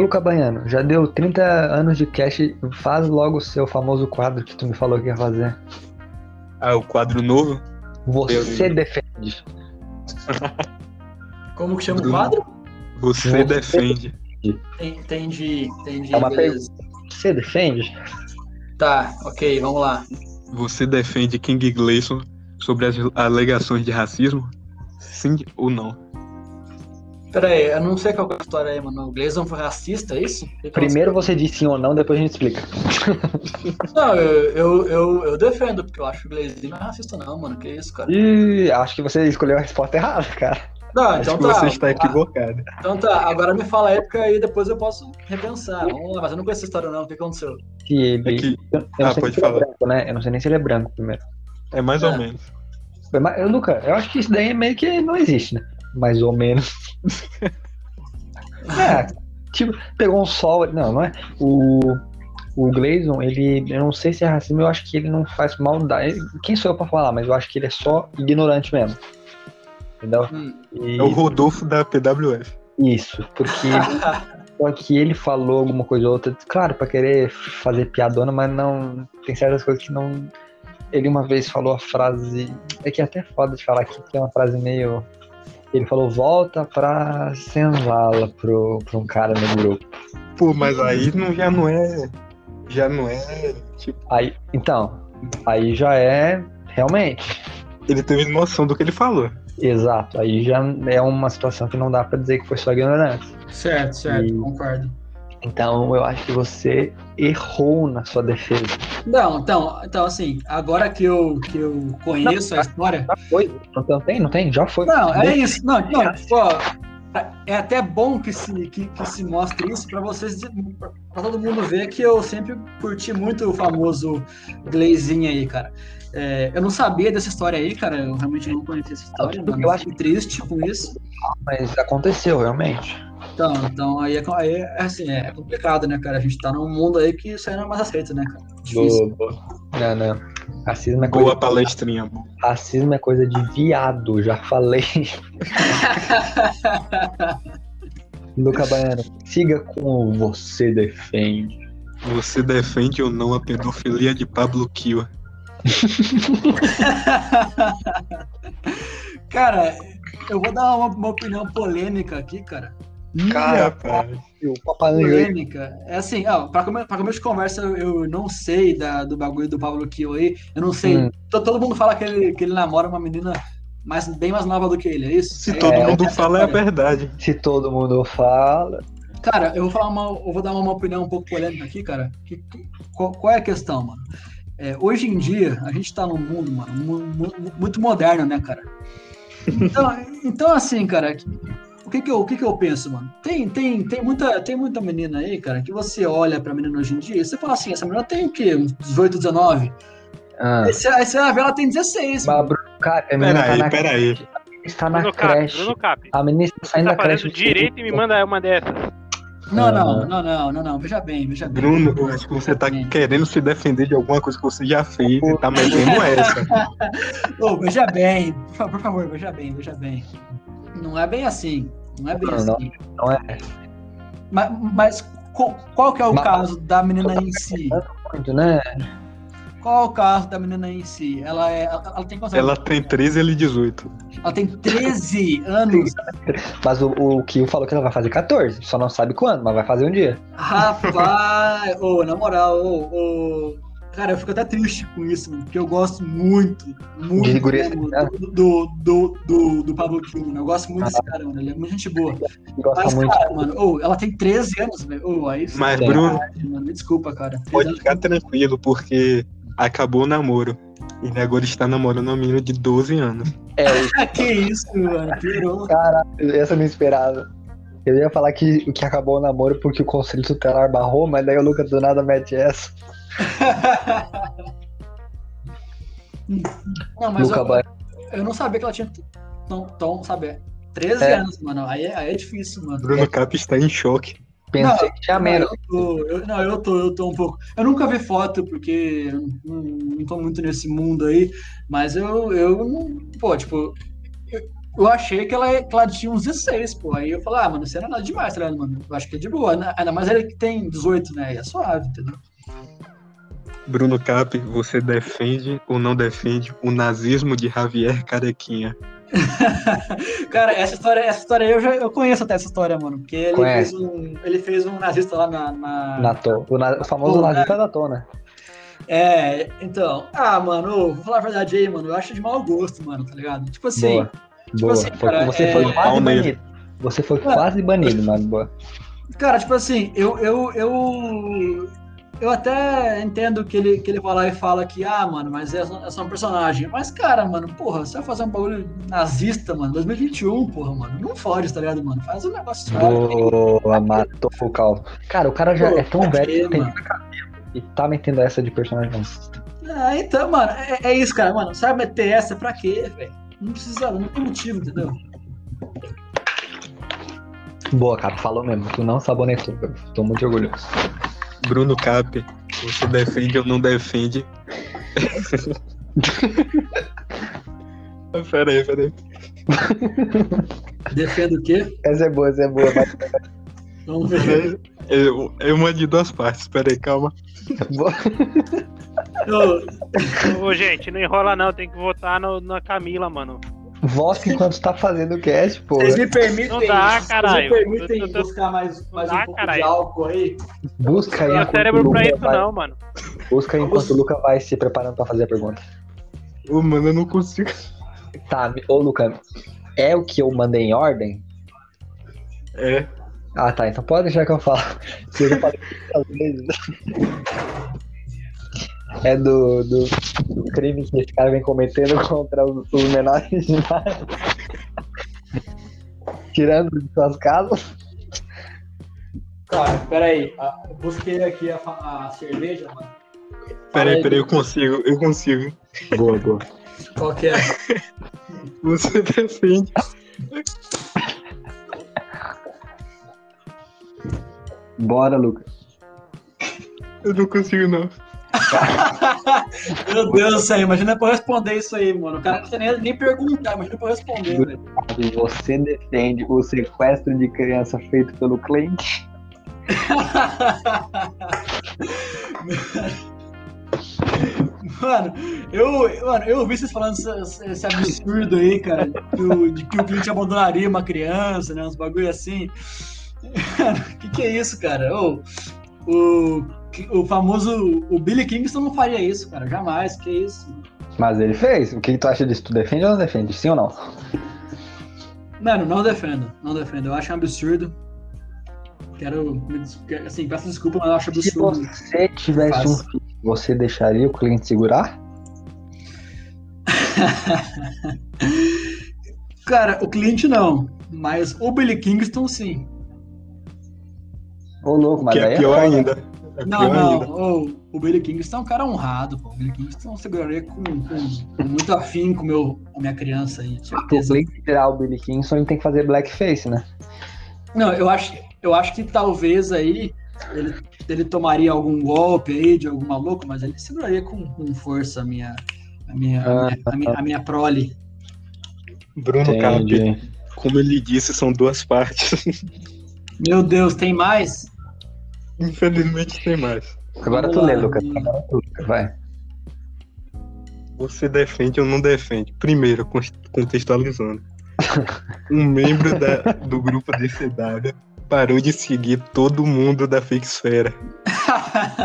Ô, Luca Baiano, já deu 30 anos de cast, faz logo o seu famoso quadro que tu me falou que ia fazer. Ah, o quadro novo? Você defende. Como que chama o quadro? Você, Você defende. Entendi, entendi. É uma beleza. Você defende? Tá, ok, vamos lá. Você defende King Gleason sobre as alegações de racismo? Sim ou não? Pera aí, eu não sei qual que é a história aí, mano. O Gleison foi racista, é isso? Que que Primeiro você diz sim ou não, depois a gente explica. Não, eu, eu, eu, eu defendo, porque eu acho que o Gleisinho não é racista, não, mano. Que isso, cara? E acho que você escolheu a resposta errada, cara. Não, Acho então que tá. você está Ah, equivocado. Então tá, agora me fala aí, porque aí depois eu posso repensar. Vamos lá, mas eu não conheço essa história, não. O que aconteceu? Se ele. É que Eu, eu Ah, pode é falar. branco, né? Eu não sei nem se ele é branco primeiro. é mais É. ou menos. Mas, eu, Luca, eu acho que isso daí meio que não existe, né? Mais ou menos. É, tipo, pegou um sol. Não, não é. O, o Gleison, ele. Eu não sei se é racismo, eu acho que ele não faz maldade. Quem sou eu pra falar? Mas eu acho que ele é só ignorante mesmo. Entendeu? Hum. E- É o Rodolfo da PWF. Isso, porque só que ele falou alguma coisa ou outra, claro, pra querer fazer piadona, mas não. Tem certas coisas que não. Ele uma vez falou a frase. É que é até foda de falar aqui, que é uma frase meio. Ele falou, volta pra senzala pro, pra um cara no grupo. Pô, mas aí não, já não é. Já não é. Tipo, Aí, então, aí já é realmente. ele teve noção do que ele falou. Exato, aí já é uma situação que não dá pra dizer que foi só ignorância. Certo, certo, E- concordo. Então eu acho que você errou na sua defesa. Não, então, então assim, agora que eu, que eu conheço a história. Já foi. Não, não tem? Não tem? Já foi. Não, é isso. Não, não, pô, é até bom que se, que, que se mostre isso pra vocês, pra todo mundo ver que eu sempre curti muito o famoso Glazinho aí, cara. É, eu não sabia dessa história aí, cara. Eu realmente não conhecia essa história. Eu eu acho- triste com isso. Mas aconteceu, realmente. Então, então aí, é, aí é assim, é complicado, né, cara? A gente tá num mundo aí que isso aí não é mais aceito, né, cara? Difícil. Boa, boa. Não, não. Racismo é coisa, Boa palestrinha. boa. racismo é coisa de viado, já falei. Luca Baiano, siga com o você defende. Você defende ou não a pedofilia de Pablo Kiwa? cara, eu vou dar uma, uma opinião polêmica aqui, cara. Cara, aí. Polêmica. É assim, ó, pra, come, pra começo de conversa, eu, eu não sei da, do bagulho do Pablo Kiel aí. Eu não sei. Hum. To- Todo mundo fala que ele, que ele namora uma menina mais, bem mais nova do que ele, é isso? Se É- todo é mundo essa fala, é a verdade. Se todo mundo fala. Cara, eu vou falar uma, eu vou dar uma opinião um pouco polêmica aqui, cara. Que- que- qual, qual é a questão, mano? É, hoje em dia, a gente tá num mundo, mano, mu- mu- muito moderno, né, cara? Então, então assim, cara, o que que eu, o que que eu penso, mano? Tem, tem, tem, muita, tem muita menina aí, cara, que você olha pra menina hoje em dia e você fala assim, essa menina tem o quê? Uns 18, 19? Ah, Aí você, aí você vai ver, ela tem 16, mas, mano. Bruno, cara, a menina tá Peraí, na, peraí. está na Bruno Cap, creche. Bruno Cap. A menina está saindo tá da creche. fazendo direito e me manda uma dessas. Não, Ah. não, não, não, não, não, veja bem, veja bem. Bruno, eu acho que você tá querendo se defender de alguma coisa que você já fez e tá metendo essa. Ô, veja bem, por favor, por favor, veja bem, veja bem. Não é bem assim. Não é bem Não, não. assim. Não é. Mas, mas qual, qual que é o Mas- caso da menina em si? Muito, né? Qual é o caso da menina em si? Ela é. Ela, ela tem quantos Ela anos? tem 13 e ele 18. Ela tem 13 anos. Mas o, o Kio falou que ela vai fazer 14. Só não sabe quando, mas vai fazer um dia. Rapaz, ô, na moral, ô, ô, cara, eu fico até triste com isso, mano, porque eu gosto muito, muito né? do, do, do, do Pablo mano. Eu gosto muito desse cara, mano. Ele é muito gente boa. Gosta Mas, muito. cara, mano, ô, ela tem 13 anos, velho. Ô, aí Mas. Bruno, mano, me desculpa, cara. 13 pode ficar tranquilo, porque acabou o namoro. Ele agora está namorando uma menina de 12 anos. É, Ah, que isso, mano. Piorou. essa eu não esperava. Eu ia falar que, que acabou o namoro porque o conselho tutelar barrou, mas daí o Lucas do nada mete essa. Não, mas Luca eu, eu não sabia que ela tinha tão, tão sabe, 13 É. anos, mano. Aí, é- aí é difícil, mano. Bruno Cap está em choque. Pensei Não, que tinha menos. eu tô, eu- não, eu tô, eu tô um pouco. Eu nunca vi foto, porque eu não, não tô muito nesse mundo aí, mas eu, eu não. Pô, tipo, eu, eu achei que ela, que ela tinha uns 16, pô. Aí eu falei, ah, mano, isso não é nada demais, tá ligado, mano? Eu acho que é de boa. né? Ainda mais ele que tem 18, né? E é suave, entendeu? Bruno Cap, você defende ou não defende o nazismo de Javier Carequinha? Cara, essa história, essa história aí eu já eu conheço até essa história, mano. Porque ele, Conhece. fez um, ele fez um nazista lá na. na- Na to, o, na- o famoso Pô, nazista da tona. É, então. Ah, mano, vou falar a verdade aí, mano. Eu acho de mau gosto, mano, tá ligado? Tipo assim. Boa. Boa. assim, Foi- cara, você é- foi quase Palmeiras. banido. Você foi Ué. quase banido, mano. Boa. Cara, tipo assim, eu, eu, eu, eu até entendo que ele, que ele vai lá e fala que, ah, mano, mas é, só- é só um personagem. Mas, cara, mano, porra, você vai fazer um bagulho nazista, mano, 2021, porra, mano, não fode, tá ligado, mano? Faz um negócio. Boa, matou o calvo. Cara, o cara já Pô, é tão velho que tem e tá metendo essa de personagem nazista. Ah, então, mano, é, é isso, cara, mano, sabe meter essa pra quê, velho? Não precisa, não tem motivo, entendeu? Boa, cara, falou mesmo. Tu não sabonetou. Eu tô muito orgulhoso. Bruno Cap, você defende ou não defende? pera aí, pera aí. Defendo o quê? Essa é boa, essa é boa. Vai. Vamos Pera ver. Eu, eu mando de duas partes, pera aí, calma. Ô, Ô, gente, não enrola não, tem que votar no- na Camila, mano. Volte enquanto tá fazendo o cast, pô. Vocês me permitem, Não dá, vocês caralho. me permitem Eu tô- buscar mais, mais Não dá, um pouco de caralho. álcool aí? Busca aí. Meu enquanto cérebro o pra Luca isso vai- não, mano. Busca aí enquanto o Luca vai se preparando pra fazer a pergunta. Ô, mano, eu não consigo. Tá, ô Luca, é o que eu mandei em ordem? É. Ah, tá, então pode deixar que eu falo. Se eu já falei muitas vezes. É do, do, do crime que esse cara vem cometendo contra os, os menores de idade. Tirando de suas casas. Cara, peraí. ah, eu Busquei aqui a, a cerveja, mano. Pera aí, pera aí, eu consigo, eu consigo. Boa, boa. Qual que é? Você defende. Bora, Luca. Eu não consigo, não. Meu Deus do céu, imagina pra eu responder isso aí, mano. O cara não precisa nem, nem perguntar, imagina pra eu responder, velho. Você defende o sequestro de criança feito pelo cliente? Mano, eu, mano, eu ouvi vocês falando esse, esse absurdo aí, cara, que o- de que o cliente abandonaria uma criança, né? Uns bagulho assim. O que, que é isso, cara? Ô, o, o famoso. O Billy Kingston não faria isso, cara. Jamais. Que isso? Mas ele fez. O que tu acha disso? Tu defende ou não defende? Sim ou não? Mano, não defendo. Não defendo. Eu acho um absurdo. Quero. Assim, peço desculpa, mas eu acho Se absurdo. você tivesse um filho, você deixaria o cliente segurar? Cara, o cliente não. Mas o Billy Kingston, sim. Ô, louco, mas que aí é pior foda. ainda. É Não, pior não. ainda. O, o Billy Kingston é um cara honrado, pô. O Billy Kingston eu seguraria com, com, com muito afim com meu, a minha criança aí, Pro certeza. cliente tirar o Billy Kingston, ele tem que fazer blackface, né? Não, eu acho, eu acho que talvez aí ele, ele tomaria algum golpe aí de algum maluco, mas ele seguraria com, com força a minha, a minha, a minha, a minha, a minha prole. Bruno Cap, como ele disse, são duas partes. Meu Deus, tem mais? Infelizmente tem mais. Agora Vamos tu lê. Lucas. Agora tu, Lucas, vai. Você defende ou não defende? Primeiro, con- contextualizando. Um membro da- do grupo DCW parou de seguir todo mundo da Fakesfera.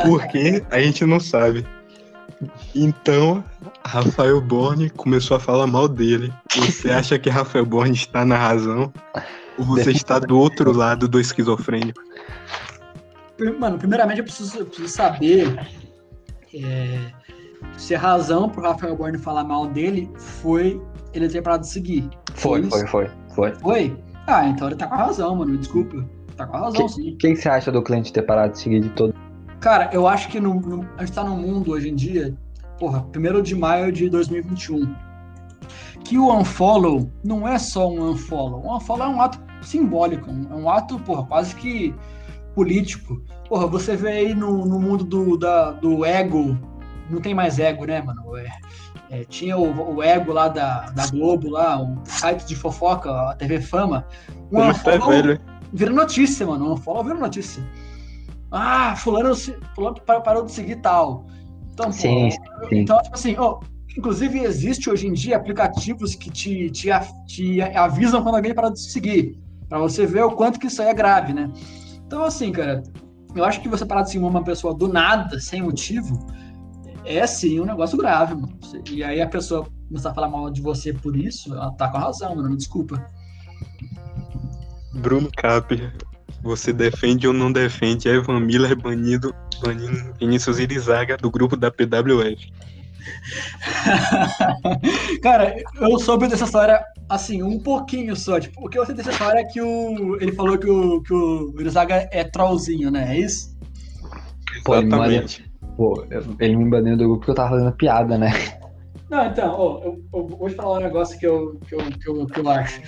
Por quê? A gente não sabe. Então, Rafael Borne começou a falar mal dele. Você acha que Rafael Borne está na razão? Ou você está do outro lado do esquizofrênico? Mano, primeiramente eu preciso, eu preciso saber é, se a razão pro Rafael Borne falar mal dele foi ele ter parado de seguir. Foi, foi, foi, foi. Foi? Ah, então ele tá com a razão, mano. Desculpa. Tá com a razão, sim. O que você acha do cliente ter parado de seguir de todo? Cara, eu acho que no, no- a gente tá num mundo hoje em dia, porra, 1 de maio de 2021, que o unfollow não é só um unfollow. O unfollow é um ato simbólico, um- é um ato, porra, quase que político. Porra, você vê aí no, no mundo do, da- do ego, não tem mais ego, né, mano? É, é, tinha o, o, ego lá da, da Globo, lá, o site de fofoca, a TV Fama. Um unfollow é vira notícia, mano. Um unfollow vira notícia. Ah, fulano, fulano parou de seguir tal. Então, sim, pô, sim. então tipo assim, oh, inclusive existe hoje em dia aplicativos que te, te, te avisam quando alguém parou de seguir, para você ver o quanto que isso aí é grave, né? Então, assim, cara, eu acho que você parar de seguir uma pessoa do nada, sem motivo, é sim um negócio grave, mano. E aí a pessoa começar a falar mal de você por isso, ela tá com razão, mano. Desculpa. Bruno Cap, você defende ou não defende Evan Miller banido, banindo Vinícius Irizaga do grupo da PWF? Cara, eu soube dessa história assim, um pouquinho só. Tipo, o que eu sei dessa história é que o, ele falou que o, que o Irizaga é trollzinho, né? É isso? Exatamente. Pô, ele me baniu do grupo porque eu tava fazendo piada, né? Não, então, ó, eu, eu, vou te falar um negócio que eu, que eu, que eu, que eu acho.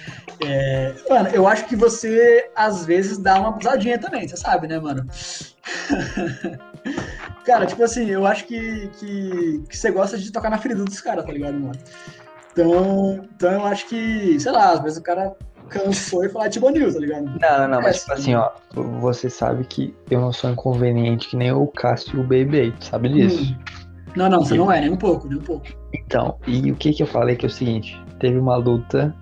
É, mano, eu acho que você, às vezes, dá uma abusadinha também, você sabe, né, mano? cara, tipo assim, eu acho que, que, que você gosta de tocar na ferida dos caras, tá ligado, mano? Então, então eu acho que, sei lá, às vezes o cara cansou e falar tipo News, tá ligado? Não, não, mas tipo assim, ó, você sabe que eu não sou inconveniente que nem o Cássio e o Baby, sabe disso? Hum. Não, não, você e... não é, nem um pouco, nem um pouco. Então, e o que que eu falei que é o seguinte, teve uma luta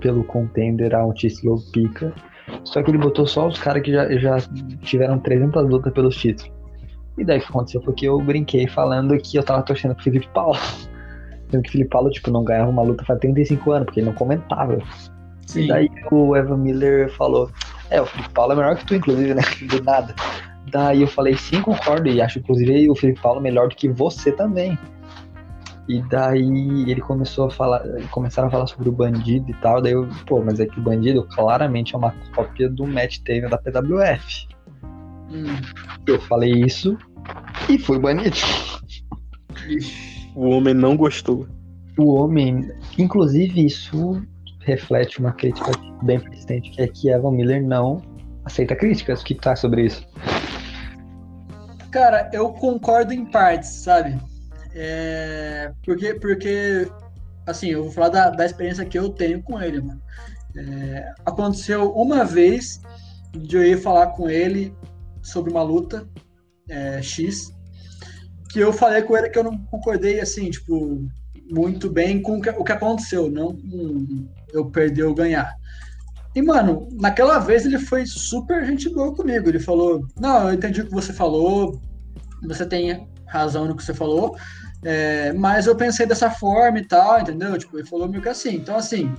pelo contender a título pica, só que ele botou só os caras que já, já tiveram 300 lutas pelos títulos. E daí o que aconteceu foi que eu brinquei falando que eu tava torcendo pro Felipe Paulo. Sendo que o Felipe Paulo, tipo, não ganhava uma luta faz 35 anos, porque ele não comentava. Sim. E daí o Evan Miller falou: É, o Felipe Paulo é melhor que tu, inclusive, né? Do nada. Daí eu falei: Sim, concordo. E acho, inclusive, o Felipe Paulo melhor do que você também. E daí ele começou a falar, começaram a falar sobre o bandido e tal. Daí eu, pô, mas é que o bandido claramente é uma cópia do Matt Taven da PWF. Eu falei isso e fui banido. O homem não gostou. O homem, inclusive, isso reflete uma crítica bem persistente, que é que Evan Miller não aceita críticas. O que tá sobre isso? Cara, eu concordo em partes, sabe? É... Porque, porque, assim, eu vou falar da, da experiência que eu tenho com ele, mano. É... Aconteceu uma vez de eu ir falar com ele sobre uma luta é, X, que eu falei com ele que eu não concordei, assim, tipo, muito bem com o que, aconteceu, não com eu perder ou ganhar. E, mano, naquela vez ele foi super gente boa comigo. Ele falou: Não, eu entendi o que você falou, você tem razão no que você falou, é, mas eu pensei dessa forma e tal, entendeu? Tipo, ele falou meio que assim. Então, assim,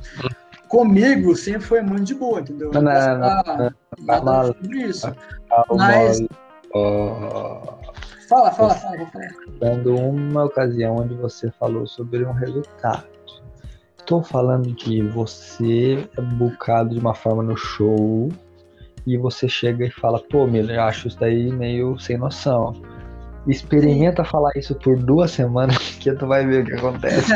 comigo sempre foi muito de boa, entendeu? Não, não, não, nada sobre isso. Mas. Fala, fala, fala, vou falar. Dando uma ocasião onde você falou sobre um resultado estou falando de você é bucado de uma forma no show e você chega e fala, pô, Miller, acho isso daí meio sem noção. Experimenta falar isso por duas semanas que tu vai ver o que acontece.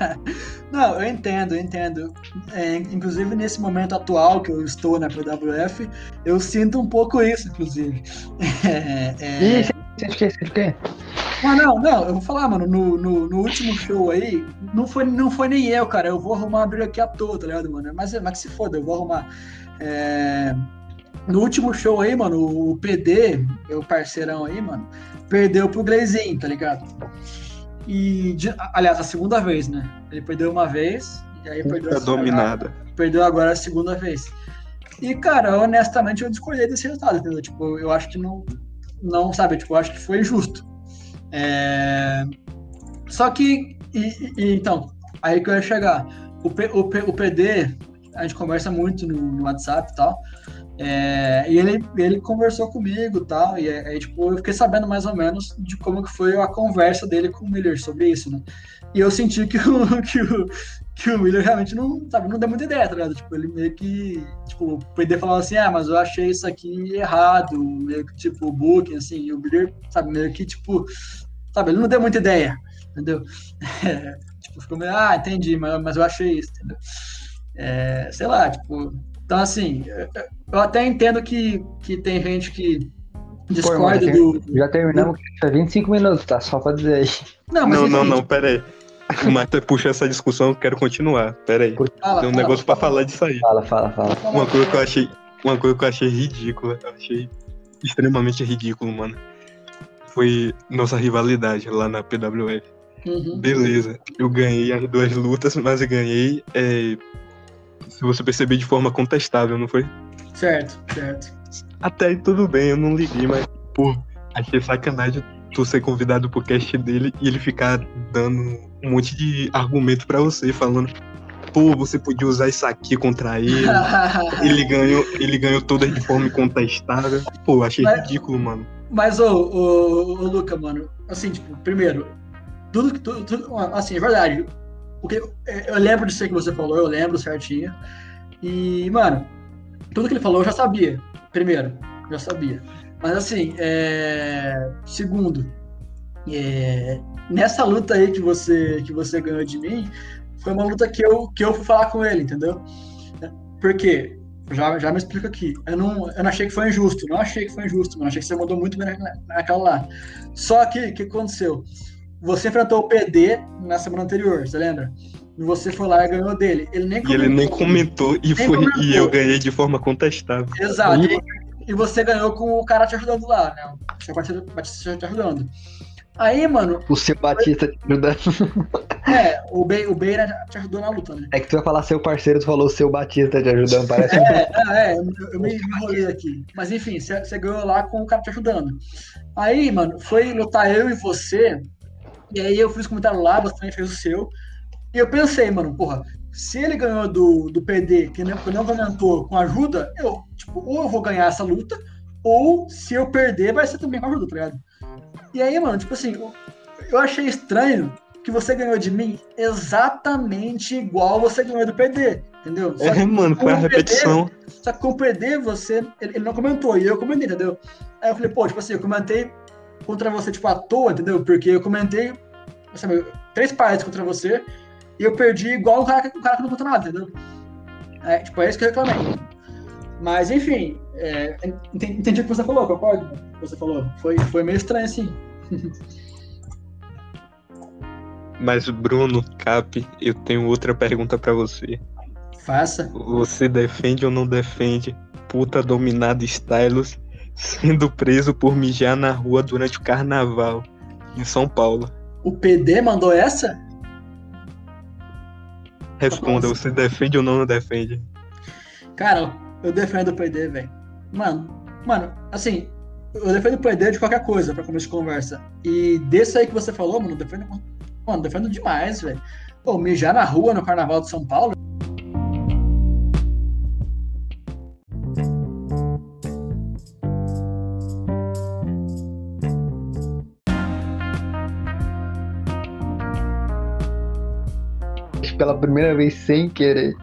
Não, eu entendo, eu entendo. É, inclusive nesse momento atual que eu estou na PWF, eu sinto um pouco isso, inclusive. É, é... Ih, quê? Sente o quê? Ah, não, não, eu vou falar, mano, no, no, no, último show aí, não foi, não foi nem eu, cara. Eu vou arrumar a briga aqui à toa, tá ligado, mano? Mas, mas se foda, eu vou arrumar. É... No último show aí, mano, o PD, meu parceirão aí, mano, perdeu pro Gleizinho, tá ligado? E, aliás, a segunda vez, né? Ele perdeu uma vez, e aí perdeu a dominada. Perdeu agora a segunda vez. E, cara, honestamente, eu discordei desse resultado, entendeu? Tipo, eu acho que não, não sabe, tipo, eu acho que foi justo. É... Só que, e, e, então, aí que eu ia chegar. O, P, o, P, o PD, a gente conversa muito no, no WhatsApp e tal. É, e ele, ele conversou comigo e tal, e aí, tipo, eu fiquei sabendo mais ou menos de como que foi a conversa dele com o Miller sobre isso, né? E eu senti que o, que o, que o Miller realmente não, sabe, não deu muita ideia, tá ligado? Tipo, ele meio que, tipo, o PD falou assim, ah, mas eu achei isso aqui errado, meio que, tipo, o booking, assim, e o Miller, sabe, meio que, tipo, sabe, ele não deu muita ideia, entendeu? É, tipo, ficou meio, ah, entendi, mas, mas eu achei isso, entendeu? É, sei lá, tipo, então assim, eu até entendo que, que tem gente que discorda Pô, do. Já terminamos do... 25 minutos, tá? Só pra dizer aí. Não, mas, não, não, não, pera aí. O Marta puxou essa discussão, eu quero continuar. Pera aí. Fala, Tem um fala, negócio pra fala. falar disso aí. Fala, fala, fala. Uma coisa que eu achei. Uma coisa que eu achei ridícula. Eu achei extremamente ridículo, mano. Foi nossa rivalidade lá na PWF. Uhum. Beleza, eu ganhei as duas lutas, mas eu ganhei, é, se você perceber, de forma contestável, não foi? Certo, certo. Até aí tudo bem, eu não liguei, mas, pô, achei sacanagem tu ser convidado pro cast dele e ele ficar dando um monte de argumento pra você, falando, pô, você podia usar isso aqui contra ele. Ele ganhou, ele ganhou todas de forma incontestável. Pô, achei Mas- ridículo, mano. Mas, ô, ô, ô, Luca, mano, assim, tipo, primeiro, tudo que. Tudo, tudo- assim, é verdade. O que, eu lembro disso aí que você falou, eu lembro certinho. E, mano, tudo que ele falou eu já sabia. Primeiro, já sabia. Mas, assim, é, segundo, é, nessa luta aí que você, que você ganhou de mim, foi uma luta que eu, que eu fui falar com ele, entendeu? Por quê? Já, já me explico aqui. Eu não, eu não achei que foi injusto. Não achei que foi injusto, mano. Achei que você mandou muito bem na- naquela lá. Só que, o que aconteceu? Você enfrentou o PD na semana anterior, você lembra? E você foi lá e ganhou dele. Ele nem E ele nem comentou e, Nem foi, comentou. e eu ganhei de forma contestável. Exato. E- E você ganhou com o cara te ajudando lá, né? O seu parceiro Batista te ajudando. Aí, mano, O seu Batista te ajudando. é, o Bey, o né, te ajudou na luta, né? É que tu ia falar seu parceiro, tu falou seu Batista te ajudando, parece. É, é, é, eu, eu me enrolei aqui. Mas enfim, você você ganhou lá com o cara te ajudando. Aí, mano, foi lutar eu e você. E aí eu fiz comentário lá, você também fez o seu. E eu pensei, mano, porra, se ele ganhou do, do PD, que não, não comentou com ajuda, eu, tipo, ou eu vou ganhar essa luta, ou se eu perder, vai ser também com ajuda, tá ligado? E aí, mano, tipo assim, eu, eu achei estranho que você ganhou de mim exatamente igual você ganhou do PD, entendeu? Só É, mano, foi a com o PD, repetição. só que com o PD, você. Ele, ele não comentou, e eu comentei, entendeu? Aí eu falei, pô, tipo assim, eu comentei contra você, tipo, à toa, entendeu? Porque eu comentei, sabe, três partes contra você, e eu perdi igual o cara, o cara que não conta nada, entendeu? É, tipo, é isso que eu reclamei. Mas, enfim, é, entendi, o que você falou, concordo com o que você falou. Foi, foi meio estranho, assim. Mas, Bruno, Cap, eu tenho outra pergunta pra você. Faça. Você defende ou não defende puta dominada Stylus sendo preso por mijar na rua durante o carnaval em São Paulo? O PD mandou essa? Responda, você defende ou não defende? Cara, eu defendo o PD, velho. Mano, mano, assim, eu defendo o PD de qualquer coisa pra começo de conversa. E desse aí que você falou, mano, defendo, mano, defendo demais, velho. Pô, mijar na rua no Carnaval de São Paulo. Pela primeira vez sem querer.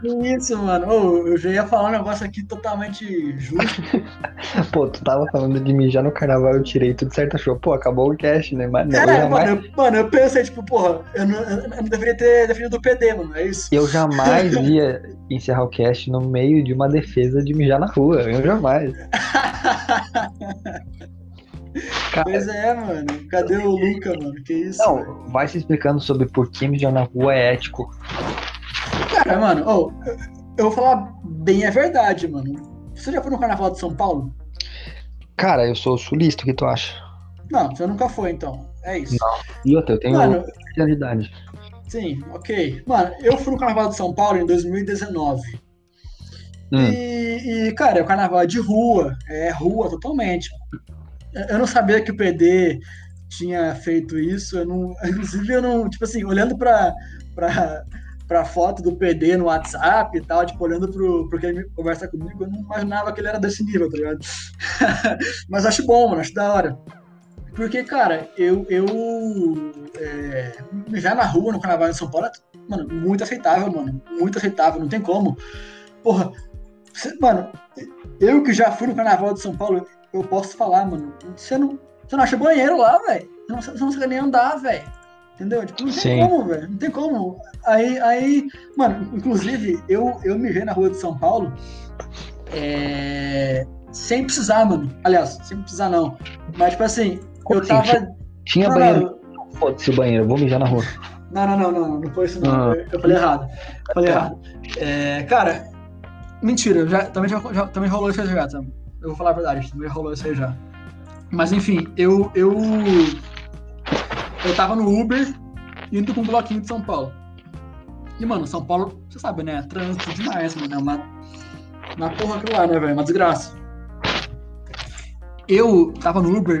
Que isso, mano. Eu já ia falar um negócio aqui totalmente justo. Pô, tu tava falando de mijar no carnaval, eu tirei tudo certo, achou. Pô, acabou o cast, né? Mas não, eu É, jamais, mano, eu, mano, eu pensei, tipo, porra, eu não, eu não deveria ter definido o PD, mano. É isso. eu jamais ia encerrar o cast no meio de uma defesa de mijar na rua. Eu jamais. Cara, Pois é, mano. Cadê o Luca, mano? Que isso? não, vai se explicando sobre por que mijar na rua é ético. Cara, mano, ô, eu, vou falar bem a verdade, mano. Você já foi no Carnaval de São Paulo? Cara, eu sou sulista, o que tu acha? Não, você nunca foi, então. É isso. E outra, eu tenho Mano, 30 anos de idade. sim, ok. Mano, eu fui no Carnaval de São Paulo em 2019. Hum. E, e, cara, é o carnaval de rua. É rua totalmente. Eu- não sabia que o PD tinha feito isso. Eu não, inclusive, eu não. Tipo assim, olhando pra, pra foto do PD no WhatsApp e tal, tipo, olhando pro, pro que ele conversa comigo, eu não imaginava que ele era desse nível, tá ligado? Mas acho bom, mano, acho da hora. Porque, cara, eu, eu é, na rua no carnaval de São Paulo mano, muito aceitável, mano. Muito aceitável, não tem como. Porra, você- mano, eu que já fui no carnaval de São Paulo, eu posso falar, mano. Você não, você não acha banheiro lá, velho. Você não, você não consegue nem andar, velho. Entendeu? Tipo, não tem Sim. como, velho. Não tem como. Aí, aí, mano, inclusive, eu, eu me vi na rua de São Paulo é, sem precisar, mano. Aliás, sem precisar não. Mas, tipo assim, Como eu assim? tava. Tinha Não, banheiro. Foda-se o banheiro, eu vou mijar na rua. Não, não, não, não, não foi isso não. Ah. Eu, falei errado. Eu falei errado. É, cara, mentira, já, também, já, já- também rolou isso já. Também. Eu vou falar a verdade, também rolou isso aí já. Mas enfim, eu. Eu, eu tava no Uber indo pra um bloquinho de São Paulo. E, mano, São Paulo, você sabe, né? Trânsito demais, mano. É uma, uma porra aquilo lá, né, velho? Uma desgraça. Eu tava no Uber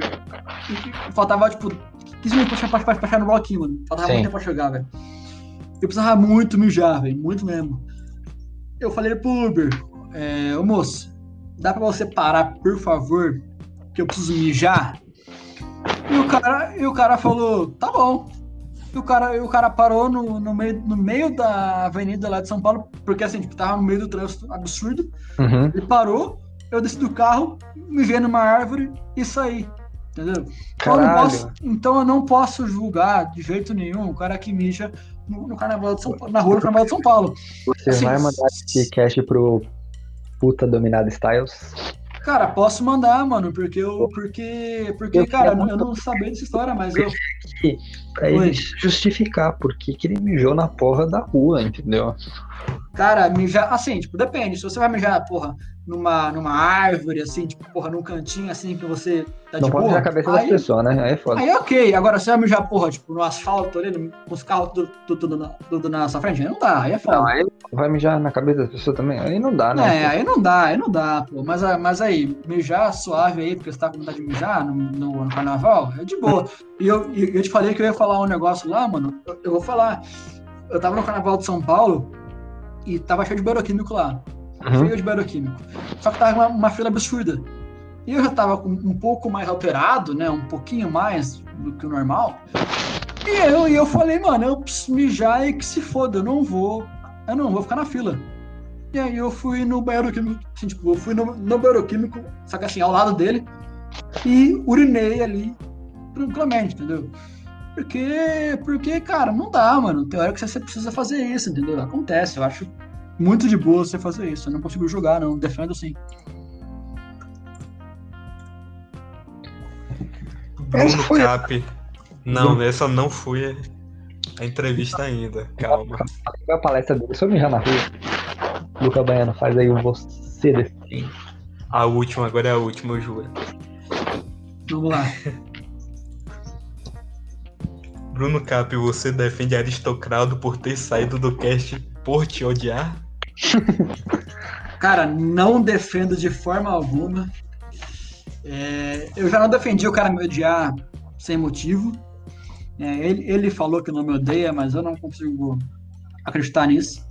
e, faltava, tipo, 15 minutos pra, pra, pra chegar no bloquinho, mano. Faltava Sim. muito tempo pra chegar, velho. Eu precisava muito mijar, velho. Muito mesmo. Eu falei pro Uber, é, ô moço, dá pra você parar, por favor? Que eu preciso mijar. E o cara, e o cara falou, tá bom. E o cara, e o cara parou no, no, meio, no meio da avenida lá de São Paulo, porque assim, tipo, tava no meio do trânsito absurdo. Uhum. Ele parou, eu desci do carro, me vi numa árvore e saí. Entendeu? Então eu, não posso, então eu não posso julgar de jeito nenhum o cara que mija no, no carnaval de São Paulo, na rua do carnaval de São Paulo. Você Assim, vai mandar esse cast pro puta dominado Styles? Cara, posso mandar, mano, porque eu. Porque. Porque, Eu cara, eu não sabia dessa história, mas eu. Pra ele justificar por que ele mijou na porra da rua, entendeu? Cara, mijar. Assim, tipo, depende. Se você vai mijar, porra, numa, numa árvore, assim, tipo, porra, num cantinho assim que você tá não de pode boa. ver a cabeça das aí, pessoas, né? Aí é foda. aí ok. Agora, você vai mijar, porra, tipo, no asfalto ali, com os carros tudo, tudo, tudo na, tudo na sua frente, aí não dá, aí é foda. Não, aí vai mijar na cabeça das pessoas também. Aí não dá, né? É, aí não dá, aí não dá, pô. Mas, ah, mas aí, mijar suave aí, porque você tá com vontade de mijar no, no- no carnaval, é de boa. E eu, e eu te falei que eu ia falar um negócio lá, mano. Eu, eu vou falar. Eu tava no carnaval de São Paulo e tava cheio de bioquímico lá. Uhum. Cheio de bioquímico. Só que tava uma, uma fila absurda. E eu já tava com- um pouco mais alterado, né? Um pouquinho mais do que o normal. E eu, e eu falei, mano, eu preciso mijar e que se foda, eu não vou. Eu não vou ficar na fila. E aí eu fui no banheiro químico, assim, tipo, eu fui no, no banheiro químico, só que assim, ao lado dele, e urinei ali tranquilamente, entendeu? Porque, porque, cara, não dá, mano. Tem hora que você precisa fazer isso, entendeu? Acontece, eu acho muito de boa você fazer isso. Eu não consigo julgar, não. Defendo sim. Bruno foi Cap. Não, essa não foi a entrevista ainda. Calma. Foi a palestra dele sobre mijar na rua. Luca Baiano, faz aí o você desse. A última, agora é a última, eu juro. Vamos lá. Bruno Cap, você defende Aristocrado por ter saído do cast por te odiar? Cara, não defendo de forma alguma. É, eu já não defendi o cara me odiar sem motivo. É, ele, ele falou que não me odeia, mas eu não consigo acreditar nisso.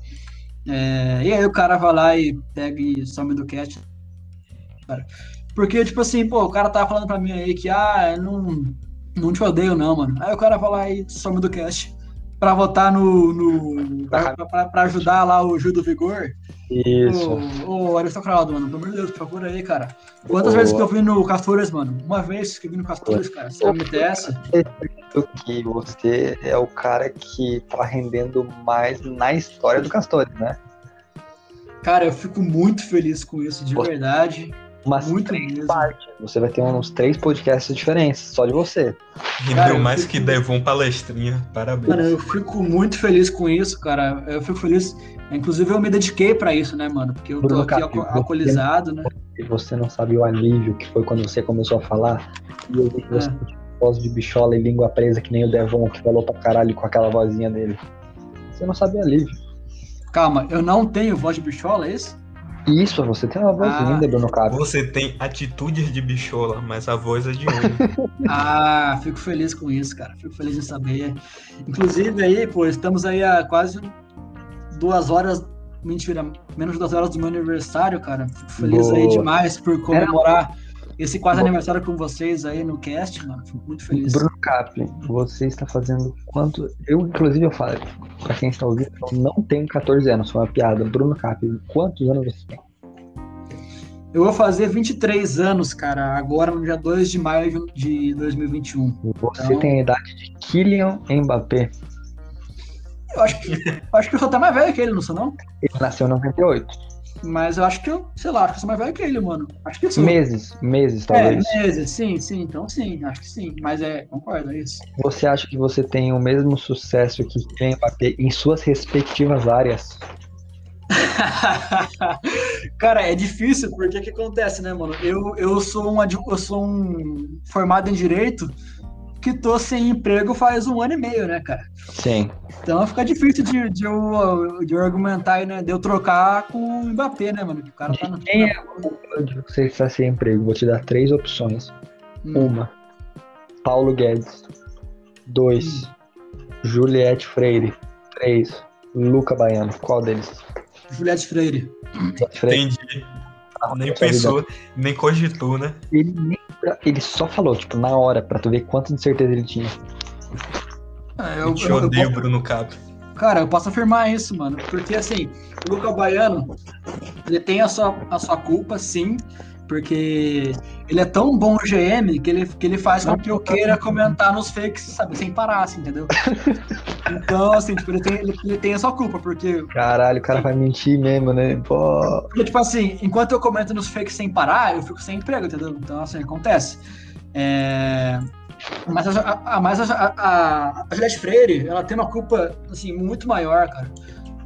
É, e aí o cara vai lá e pega e some do cast. Cara. Porque, tipo assim, pô, o cara tava falando pra mim aí que, ah, eu não, não te odeio não, mano. Aí o cara vai lá e some do cast pra votar no... no pra, pra- pra ajudar lá o Gil do Vigor. Isso. Ô, ô, Aristocrado, mano, pelo amor de Deus, por favor aí, cara. Quantas Ô. vezes que eu vi no Castores, mano? Uma vez que eu vi no Castores, cara. Você me dessa. Do que você é o cara que tá rendendo mais na história do Castores, né? Cara, eu fico muito feliz com isso, de Pô. verdade. Umas Muito três mesmo. partes. Você vai ter uns três podcasts diferentes, só de você. Rendeu Cara, eu mais fico- que Devon palestrinha. Parabéns. Mano, eu fico muito feliz com isso, cara. Eu fico feliz. Inclusive, eu me dediquei pra isso, né, mano? Porque eu tô aqui Capri, alco- alcoolizado, né? E você não sabe o alívio que foi quando você começou a falar. E eu vi que você É. tinha voz de bichola e língua presa, que nem o Devon, que falou pra caralho com aquela vozinha dele. Você não sabe o alívio. Calma, eu não tenho voz de bichola, é isso? Isso, você tem uma voz Ah. linda, Bruno Cap. Você tem atitudes de bichola, mas a voz é de homem. Ah, fico feliz com isso, cara. Fico feliz em saber. Inclusive aí, pô, estamos aí há quase duas horas. Mentira, menos de duas horas do meu aniversário, cara. Fico feliz aí Boa. demais por comemorar esse quase aniversário com vocês aí no cast, mano. Fico muito feliz. Bruno Cap, você está fazendo quanto. Eu, inclusive, eu falo, pra quem está ouvindo, eu não tenho 14 anos, foi uma piada. Bruno Cap, quantos anos você tem? Eu vou fazer 23 anos, cara, agora no dia 2 de maio de 2021. Você Então- tem a idade de Kylian Mbappé. Eu acho que, eu acho que eu sou até mais velho que ele, não sou não? Ele nasceu em 98. Mas eu acho que eu, sei lá, acho que eu sou mais velho que ele, mano. Acho que sou. Meses, meses, É, talvez. meses, sim, sim, então sim, acho que sim. Mas é, concordo, é isso. Você acha que você tem o mesmo sucesso que Mbappé em suas respectivas áreas? Cara, é difícil, porque o que acontece, né, mano? Eu, eu, sou um, eu sou um formado em Direito que tô sem emprego faz um ano e meio, né, cara? Sim. Então fica difícil de, de, eu, de eu argumentar, né? De eu trocar com o Mbappé, né, mano? Que o cara tá no. Quem é o você está sem emprego? Vou te dar três opções. Hum. Uma, Paulo Guedes. Dois, Juliette Freire. Três, Luca Baiano. Qual deles? Juliette Freire. Freire. Entendi. Nem Essa vida. pensou, nem cogitou, né? Ele, nem- ele só falou, tipo, na hora, pra tu ver quanto de certeza ele tinha. É, Eu, eu, te eu- eu odeio, posso- Bruno Cap. Cara, eu posso afirmar isso, mano. Porque assim, o Luca Baiano, ele tem a sua, a sua culpa, sim. Porque ele é tão bom GM que ele, que ele faz com que eu queira comentar nos fakes, sabe, sem parar, assim, entendeu? Então, assim, tipo, ele tem, ele, ele tem a sua culpa, porque, Caralho, o cara vai mentir mesmo, né? Pô. porque, tipo assim, enquanto eu comento nos fakes sem parar, eu fico sem emprego, entendeu? Então, assim, acontece. É... Mas, a, a, a- a, a Juliette Freire, ela tem uma culpa, assim, muito maior, cara.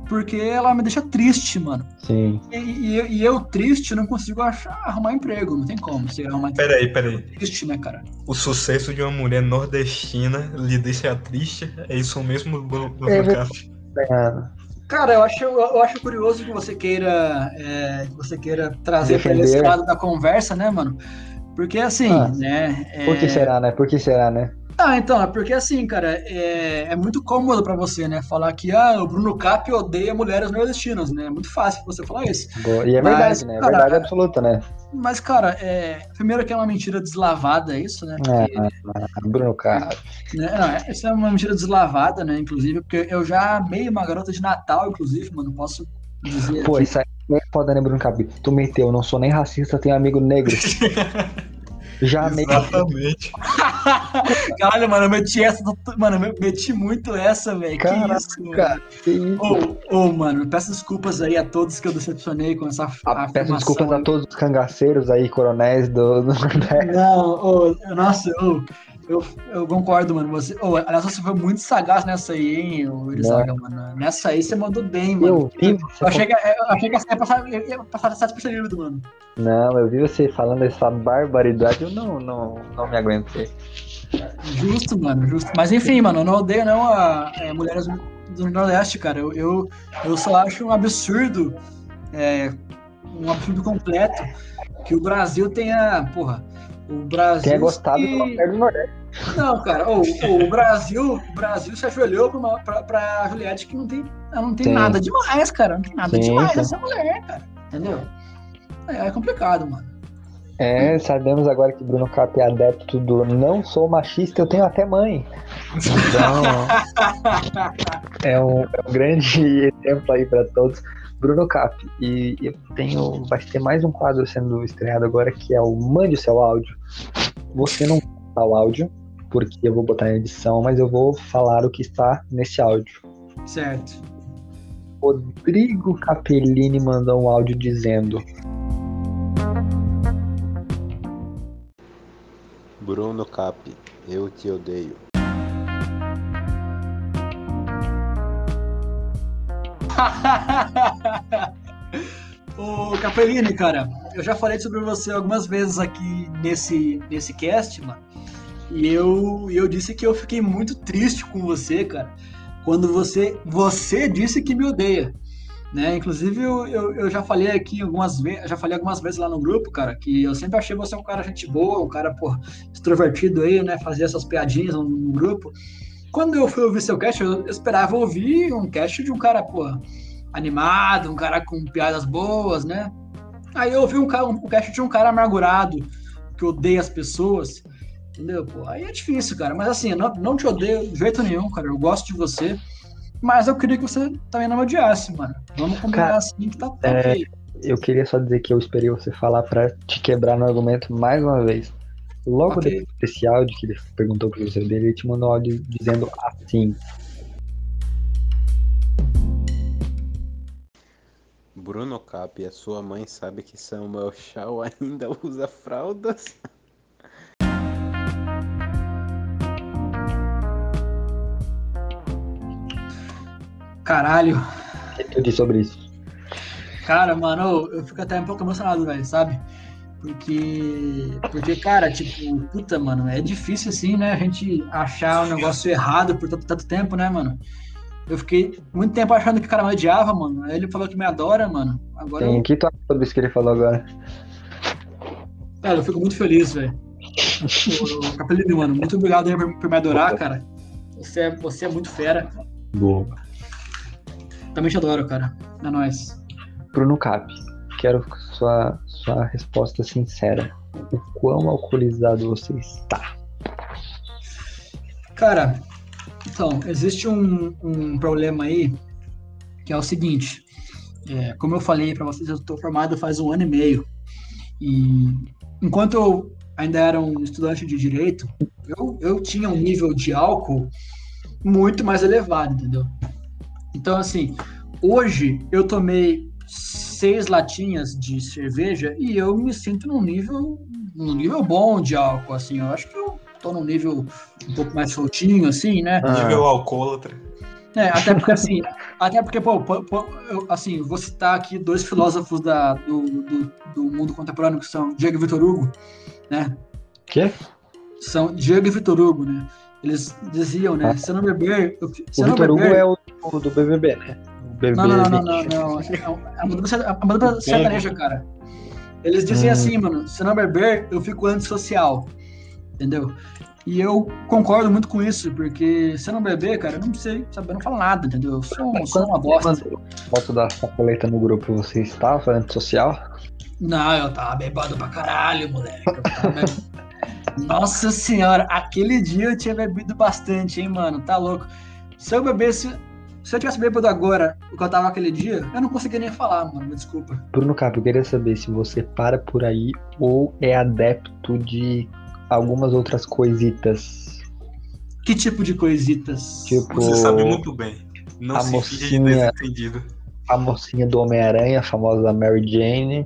Porque ela me deixa triste, mano. Sim. E, e- e eu, triste, não consigo achar, arrumar emprego. Não tem como você arrumar emprego Peraí, peraí. triste, né, cara? O sucesso de uma mulher nordestina lhe deixa triste? É isso mesmo, Bruno É? Ah, Cara, eu acho, eu acho curioso que você queira, é, que você queira trazer para esse lado da conversa, né, mano? Porque assim, Ah, né? é- Por que será, né? Por que será, né? Ah, então, é porque assim, cara, é, é muito cômodo pra você, né? Falar que ah, o Bruno Cap odeia mulheres nordestinas, né? É muito fácil você falar isso. Boa. E é Mas, verdade, né? É cara, verdade absoluta, né? Mas, cara, é, primeiro que é uma mentira deslavada, isso, né? Porque, Ah, Bruno Carlos. né, não, é- isso é uma mentira deslavada, né? Inclusive, porque eu já amei uma garota de Natal, inclusive, mano, posso dizer. Pô, aqui. isso aí é foda, né, Bruno Cabi? Tu meteu, não sou nem racista, tenho amigo negro. Já. Exatamente. Caralho, mano, eu meti essa, mano, eu meti muito essa, velho. Que isso, mano. cara. Ô, ô, mano, peço desculpas aí a todos que eu decepcionei com essa Ah, afirmação. peço desculpas a todos os cangaceiros aí, coronéis do, do Nordeste. Não, ô, nossa, ô, eu, eu concordo, mano. Você, ô, aliás, você foi muito sagaz nessa aí, hein, ô, Irizaga, mano. Nessa aí você mandou bem, mano. Eu vi Eu achei que, eu achei que você ia passar, ia passar despercebido, mano. Não, eu vi você falando essa barbaridade, eu não, não, não me aguentei. Justo, mano, justo. Mas enfim, mano, eu não odeio não a, é, mulheres do Nordeste, cara. Eu, eu, eu só acho um absurdo, é, um absurdo completo, que o Brasil tenha, porra, o Brasil... Tenha gostado mulher do Nordeste. Não, cara, o, o Brasil, o Brasil se ajoelhou pra, pra Juliette que não tem, não tem Sim. nada demais, cara. Não tem nada Sim, demais sim. essa mulher, cara. Entendeu? É, é complicado, mano. É, sabemos agora que Bruno Cap é adepto do não sou machista, eu tenho até mãe. Então, é um, é um grande exemplo aí pra todos. Bruno Cap, e eu tenho. Vai ter mais um quadro sendo estreado agora que é o Mande o seu áudio. Você não o áudio, porque eu vou botar na edição, mas eu vou falar o que está nesse áudio. Certo. Rodrigo Capellini mandou um áudio dizendo: Bruno Cap, eu te odeio. Ô, Capellini, cara, eu já falei sobre você algumas vezes aqui nesse, nesse cast, mano. E eu, eu disse que eu fiquei muito triste com você, cara, quando você, você disse que me odeia. Né? Inclusive, eu, eu, eu já falei aqui algumas vezes, já falei algumas vezes lá no grupo, cara, que eu sempre achei você um cara gente boa, um cara, pô, extrovertido aí, né? Fazia essas piadinhas no, no grupo. Quando eu fui ouvir seu cast, eu esperava ouvir um cast de um cara, pô, animado, um cara com piadas boas, né? Aí eu ouvi um, cara, um cast de um cara amargurado, que odeia as pessoas, entendeu? Pô, aí é difícil, cara. Mas assim, não, não te odeio de jeito nenhum, cara. Eu gosto de você. Mas eu queria que você também não me odiasse, mano. Vamos combinar Cara, assim que tá top é, aí. Eu queria só dizer que eu esperei você falar pra te quebrar no argumento mais uma vez. Logo Ok. depois desse áudio que ele perguntou pro user dele, ele te mandou um áudio dizendo assim. Bruno Cap, a sua mãe sabe que Samuel Shaw ainda usa fraldas? Caralho. O que tu diz sobre isso? Cara, mano, eu fico até um pouco emocionado, velho, sabe? Porque, porque, cara, tipo, puta, mano, é difícil assim, né? A gente achar um negócio errado por tanto, tanto tempo, né, mano? Eu fiquei muito tempo achando que o cara me odiava, mano. Aí ele falou que me adora, mano. Agora Tem eu, o que tu acha sobre isso que ele falou agora? cara, eu fico muito feliz, velho. Capelino, mano, muito obrigado aí por, por me adorar, cara. Você é, você é muito fera. Boa. Também te adoro, cara. É nóis. Bruno Cap, quero sua, sua resposta sincera. O quão alcoolizado você está? Cara, então, existe um, um problema aí que é o seguinte. é, como eu falei pra vocês, eu tô formado faz um ano e meio. E enquanto eu ainda era um estudante de direito, eu, eu tinha um nível de álcool muito mais elevado, entendeu? Então, assim, hoje eu tomei seis latinhas de cerveja e eu me sinto num nível, num nível bom de álcool, assim. Eu acho que eu tô num nível um pouco mais soltinho, assim, né? Ah. Nível alcoólatra. É, até porque assim, até porque, pô, pô, pô, eu, assim, vou citar aqui dois filósofos da, do, do, do mundo contemporâneo que são Diego e Vitor Hugo, né? Quê? São Diego e Vitor Hugo, né? Eles diziam, né? Se eu não beber, eu, se O eu não Vitor Hugo beber, é o do BBB, né? O BBB Não, não, não, não, não, não. É uma dupla- dupla sertaneja, cara. Eles dizem Hum. assim, mano, se eu não beber, eu fico antissocial. Entendeu? E eu concordo muito com isso, porque se eu não beber, cara, eu não sei, sabe, eu não falo nada, entendeu? Eu sou, um- sou uma bosta. Foto da sacoleta no grupo, você estava antissocial? Não, eu tava bebado pra caralho, moleque. Eu tava. Nossa senhora, aquele dia eu tinha bebido bastante, hein, mano? Tá louco. Se eu bebesse. Se eu tivesse bêbado agora, o que eu tava aquele dia, eu não conseguia nem falar, mano. Me desculpa. Bruno Cap, eu queria saber se você para por aí ou é adepto de algumas outras coisitas. Que tipo de coisitas? Tipo, Você sabe muito bem. Não a se de mocinha- desentendido. a mocinha do Homem-Aranha, a famosa Mary Jane,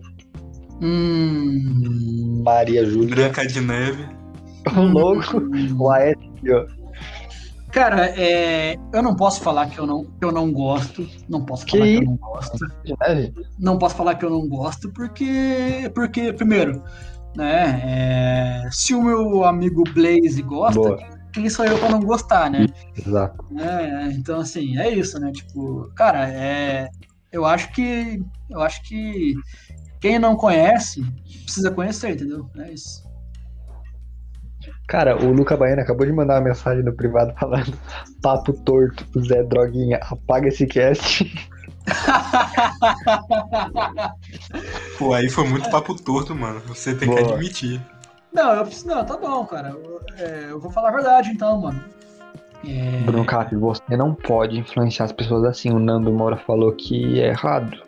Hum. Maria Júlia, Branca de Neve. o louco, o Aécio, Cara, é, eu não posso falar que eu não, que eu não gosto. Não posso Que falar que eu isso? não gosto. não posso falar que eu não gosto, porque, porque primeiro, né, é, se o meu amigo Blaze gosta, Boa. quem, quem sou eu pra não gostar, né? Exato. É, então, assim, é isso, né? Tipo, cara, é, eu acho que, eu acho que quem não conhece precisa conhecer, entendeu? É isso. Cara, o Luca Baiano acabou de mandar uma mensagem no privado falando papo torto, Zé Droguinha, apaga esse cast. Pô, aí foi muito papo torto, mano. Você tem que Boa. admitir. Não, eu preciso, não, tá bom, cara. Eu, é, eu vou falar a verdade, então, mano. É, Bruno Cap, você não pode influenciar as pessoas assim. O Nando Moura falou que é errado.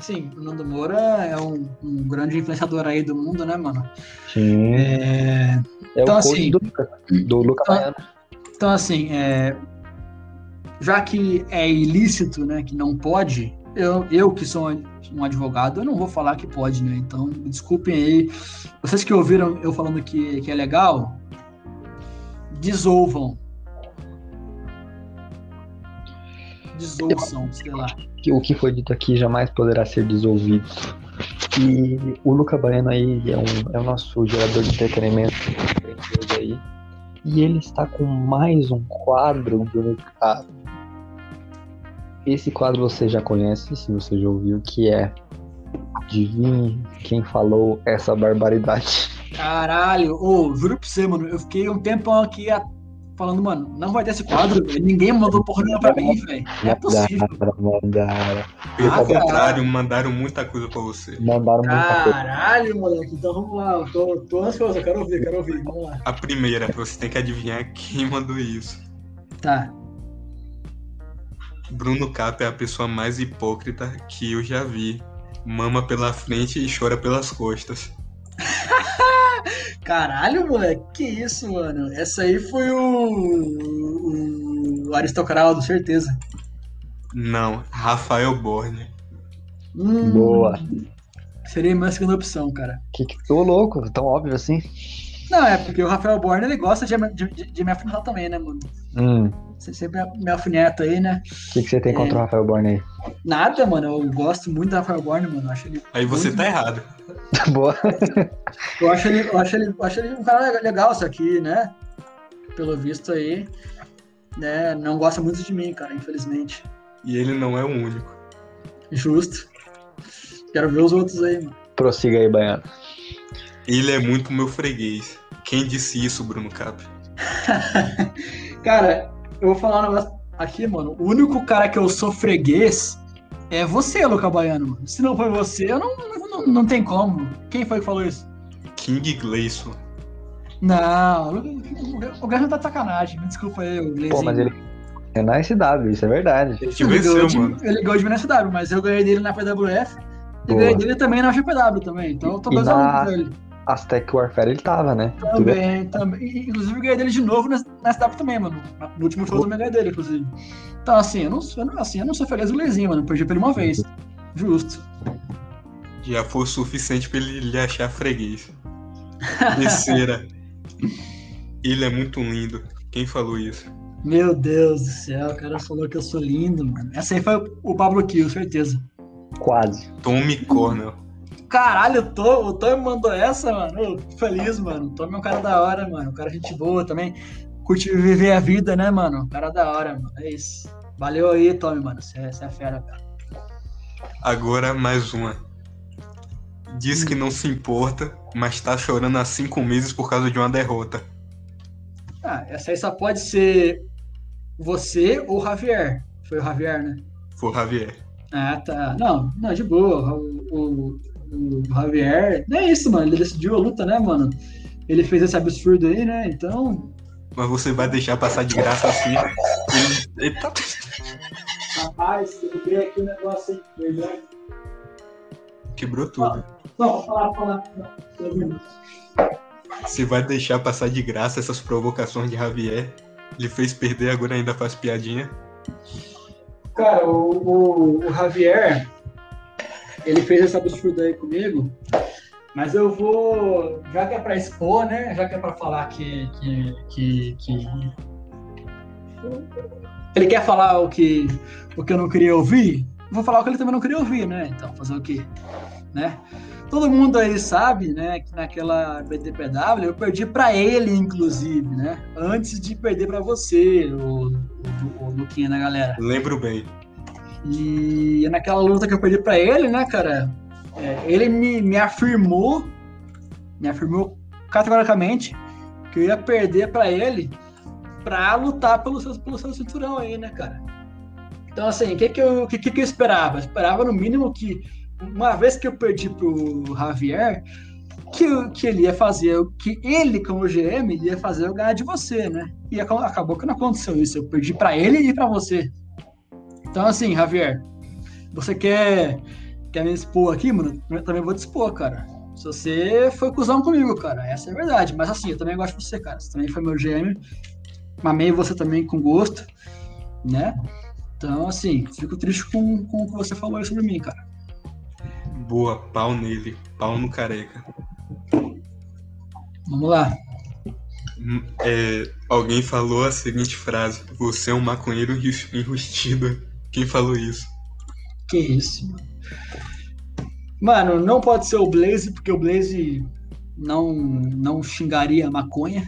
Sim, o Nando Moura é um, um grande influenciador aí do mundo, né, mano? Sim. É, É Então, o assim, do, do Luca então-. Então, assim, é, já que é ilícito, né, que não pode, eu, eu que sou um advogado, eu não vou falar que pode, né? Então, me desculpem aí. Vocês que ouviram eu falando que, que é legal, desolvam. Desouçam, sei lá. que o que foi dito aqui jamais poderá ser dissolvido. E o Luca Baiano aí é, um, é o nosso gerador de entretenimento aí. E ele está com mais um quadro do Luca. Esse quadro você já conhece, se você já ouviu, que é Adivinhe quem falou essa barbaridade. Caralho, ô, juro pra você, mano, eu fiquei um tempão aqui falando, mano, não vai ter esse quadro, velho. Ninguém mandou porra nenhuma pra mim, velho. Não é possível. Mandaram, mandaram, Pelo Ah, cara. contrário, mandaram muita coisa pra você. mandaram muita coisa. Caralho, moleque. Então vamos lá. Eu tô, tô ansioso, eu quero ouvir, quero ouvir. Vamos lá. A primeira, você tem que adivinhar quem mandou isso. Tá. Bruno Cap é a pessoa mais hipócrita que eu já vi. Mama pela frente e chora pelas costas. Caralho, moleque. Que isso, mano? Essa aí foi o. O Aristocraldo, certeza. Não, Rafael Borne. Hum, Boa. Seria minha segunda opção, cara. Que que tô louco, tão óbvio assim. Não, é porque o Rafael Borne, ele gosta de, de, de, me também, né, mano? Hum. Você sempre me alfineta aí, né? O que, que você tem contra o Rafael Borne aí? Nada, mano. Eu gosto muito do Rafael Borne, mano. Acho ele. Aí você muito- tá errado. Boa. Eu acho ele, eu acho ele, eu acho ele um cara legal, só que, né? Pelo visto aí, né? Não gosta muito de mim, cara, infelizmente. E ele não é o único. Justo. Quero ver os outros aí, mano. Prossiga aí, Baiano. Ele é muito meu freguês. Quem disse isso, Bruno Cap? Cara, eu vou falar um negócio aqui, mano. O único cara que eu sou freguês é você, Luca Baiano. Se não foi você, eu não, não, não tem como. Quem foi que falou isso? King Gleison. Não, o- o Garra tá de sacanagem. Me desculpa aí, o Gleizinho. Pô, mas ele é na SW, isso é verdade. Ele Ele ganhou, venceu, de, mano. ele ganhou de mim na SW, mas eu ganhei dele na PWF e ganhei dele também na GPW também. Então eu tô dois na- alunos com ele. Aztec Warfare ele tava, né? Também, também. Inclusive eu ganhei dele de novo na, na SW também, mano. No último show eu também ganhei dele, inclusive. Então, assim, eu não, sou- eu não- assim, eu não sou feliz do Gleizinho, mano. Perdi pra ele uma vez. Justo. Já foi o suficiente pra ele lhe achar freguês. Terceira. Ele é muito lindo. Quem falou isso? Meu Deus do céu, o cara falou que eu sou lindo, mano. Essa aí foi o Pablo Kill, certeza. Quase. Tommy Cornell. Caralho, o Tom, o Tom me mandou essa, mano. Eu fico feliz, mano. O Tom é um cara da hora, mano. Um cara gente boa também. Curte viver a vida, né, mano? Um cara da hora, mano. É isso. Valeu aí, Tommy, mano. Você é, é fera, cara. Agora mais uma. Diz que não se importa, mas tá chorando há cinco meses por causa de uma derrota. Ah, essa aí só pode ser você ou o Javier. Foi o Javier, né? Foi o Javier. Ah, tá. Não, não, de boa. O, o, o Javier. Não é isso, mano. Ele decidiu a luta, né, mano? Ele fez esse absurdo aí, né? Então. Mas você vai deixar passar de graça assim. Ele, ele tá... Rapaz, eu vi aqui o negócio aí. Verdade. Quebrou tudo. Não, vou falar, falar. Não. Você vai deixar passar de graça essas provocações de Javier. Ele fez perder, agora ainda faz piadinha. Cara, o, o, o Javier, ele fez esse absurdo aí comigo, mas eu vou, já que é pra expor, né? Já que é pra falar que. que, que, que- Ele quer falar o que, o que eu não queria ouvir, vou falar o que ele também não queria ouvir, né? Então, fazer o quê? Né? Todo mundo aí sabe, né, que naquela BTPW eu perdi pra ele, inclusive, né? Antes de perder pra você, o, Luquinha da galera. Lembro bem. E naquela luta que eu perdi pra ele, né, cara? é, ele me, me afirmou, me afirmou categoricamente que eu ia perder pra ele pra lutar pelo seu, pelo seu cinturão aí, né, cara? Então, assim, o que, que, eu, que, que eu esperava? Eu esperava, no mínimo, que uma vez que eu perdi pro Javier, que, que ele ia fazer, que ele, como GM, ia fazer eu ganhar de você, né? E aca- acabou que não aconteceu isso. Eu perdi pra ele e pra você. Então, assim, Javier, você quer, quer me expor aqui, mano? Eu também vou te expor, cara. Se você foi cuzão comigo, cara, essa é a verdade. Mas assim, eu também gosto de você, cara. Você também foi meu GM. Mamei você também com gosto, né? Então, assim, fico triste com, com o que você falou sobre mim, cara. Boa, pau nele. Pau no careca. Vamos lá. Hum, é, alguém falou a seguinte frase: Você é um maconheiro enrus- enrustido. Quem falou isso? Que isso, mano. Mano, não pode ser o Blaze, porque o Blaze não, não xingaria a maconha.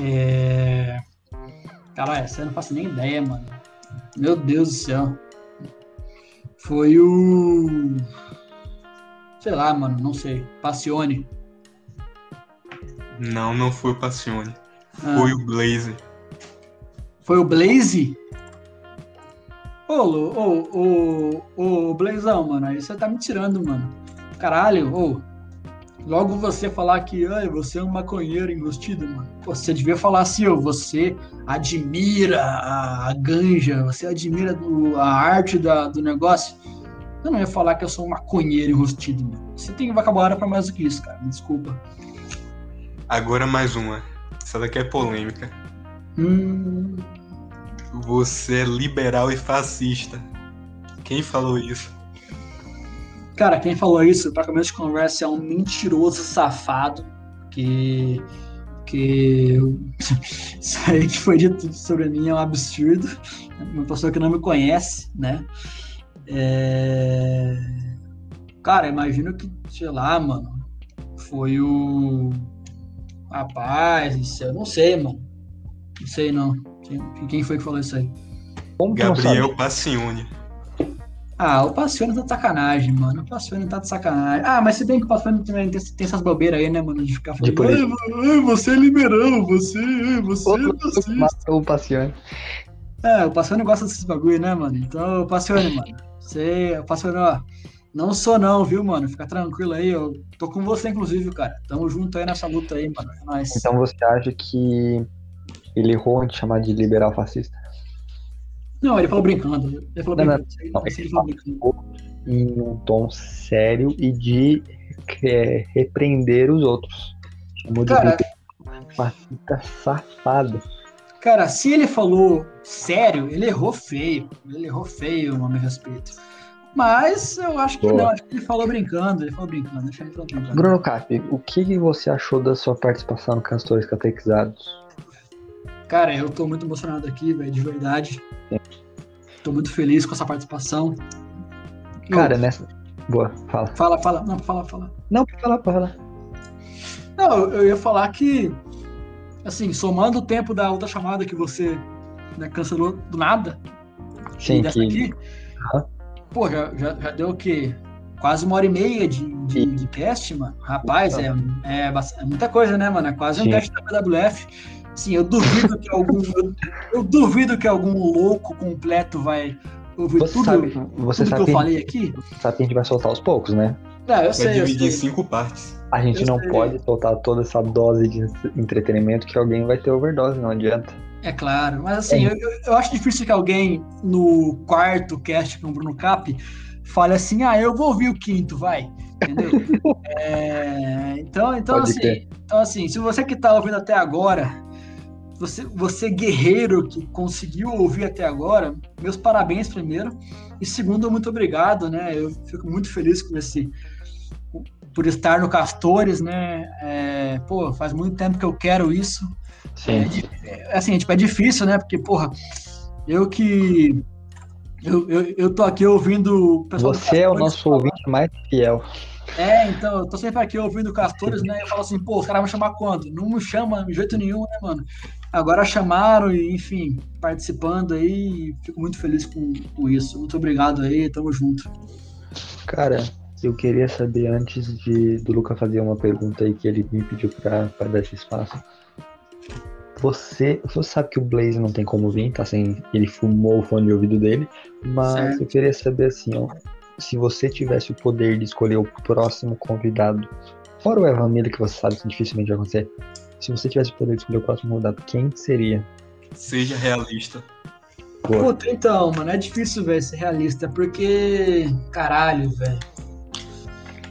É... Caralho, essa eu não faço nem ideia, mano. Meu Deus do céu. Foi o. Sei lá, mano, não sei. Passione. Não, não foi o Passione. Ah, Foi o Blaze. Foi o Blaze? Ô, ô, ô, ô, Blazão, mano, aí você tá me tirando, mano. Caralho, ô. Logo você falar que ai, você é um maconheiro enrustido, mano. Pô, você devia falar assim, ó, você admira a, a ganja, você admira do- a arte da- do negócio. Eu não ia falar que eu sou um maconheiro enrustido, mano. Você tem vocabulário pra mais do que isso, cara. Me desculpa. Agora mais uma. Essa daqui é polêmica. Hum, Você é liberal e fascista. Quem falou isso? Cara, quem falou isso, para começo de conversa, é um mentiroso safado que. que. Isso aí que foi dito sobre mim é um absurdo. Uma pessoa que não me conhece, né? É... Cara, imagino que, sei lá, mano, foi o. Rapaz, eu não sei, mano. Não sei não. Quem- Quem foi que falou isso aí? Como Gabriel? Passione. Ah, o Passione tá de sacanagem, mano. O Passione tá de sacanagem. Ah, mas se bem que o Passione também tem, tem essas bobeiras aí, né, mano? De ficar falando. política. "Ai, vo- ai, você é liberal, você, você é fascista. o Passione. É, o Passione gosta desses bagulho, né, mano? Então, Passione, mano. Você, o Passione, ó. Não sou não, viu, mano? Fica tranquilo aí. Eu tô com você, inclusive, cara. Tamo junto aí nessa luta aí, mano. É nóis. Então você acha que ele errou em chamar de liberal fascista? Não, ele falou brincando. Ele falou Não, não, brincando. Não, ele falou brincando. Em um tom sério e de é, repreender os outros. Chamou de Cara, fascista safado. Cara, se ele falou sério, ele errou feio. Ele errou feio, a meu respeito. Mas eu acho que não, acho que ele falou brincando, ele falou brincando, deixa ele falar brincando. Bruno Cap, o que que você achou da sua participação no Castores Catequizados? Cara, eu tô muito emocionado aqui, velho, de verdade. Tô muito feliz com essa participação. Cara, Ô, nessa. Boa, fala. Fala, fala, não, fala, fala. Não, pode falar. Não, eu- eu ia falar que, assim, somando o tempo da outra chamada que você né, cancelou do nada, Sim, dessa que. aqui, Aham. pô, já, já, já deu o quê? Quase uma hora e meia de, de, de cast, mano. Rapaz, é, é, bast- é muita coisa, né, mano? É quase um Sim. teste da PWF. Sim, eu duvido que algum. eu, eu duvido que algum louco completo vai ouvir Você tudo, sabe, você tudo sabe, que eu que, falei aqui. sabe que a gente vai soltar aos poucos, né? Não, eu Vai sei, eu dividir em sei. cinco partes. A gente Eu não sei. pode soltar toda essa dose de entretenimento que alguém vai ter overdose, não adianta. É claro, mas assim, É. eu, eu- acho difícil que alguém no quarto cast com o Bruno Cap fale assim, ah, eu vou ouvir o quinto, vai. Entendeu? É, então, então, Pode assim, então, assim, se você que tá ouvindo até agora, você, você guerreiro que conseguiu ouvir até agora, meus parabéns primeiro. E segundo, muito obrigado, né? Eu fico muito feliz com esse. Por estar no Castores, né? É, pô, faz muito tempo que eu quero isso. É, Sim. di- é, assim, tipo, é difícil, né? Porque, porra, eu que. Eu, eu, eu tô aqui ouvindo Você é o nosso falar- ouvinte mais fiel. É, então, eu tô sempre aqui ouvindo Castores, né? Eu falo assim, pô, os caras vão chamar quando? Não me chama de jeito nenhum, né, mano? Agora chamaram e, enfim, participando aí, fico muito feliz com, com isso. Muito obrigado aí, tamo junto. Cara, eu queria saber antes de do Luca fazer uma pergunta aí que ele me pediu pra, pra dar esse espaço. Você, você sabe que o Blaze não tem como vir, tá sem. Ele fumou o fone de ouvido dele, mas Certo. eu queria saber assim, ó. Se você tivesse o poder de escolher o próximo convidado, fora o Evan Miller, que você sabe que dificilmente vai acontecer, se você tivesse o poder de escolher o próximo convidado, quem seria? Seja realista. Boa. Puta, então, mano, é difícil, velho, ser realista, porque. Caralho, velho.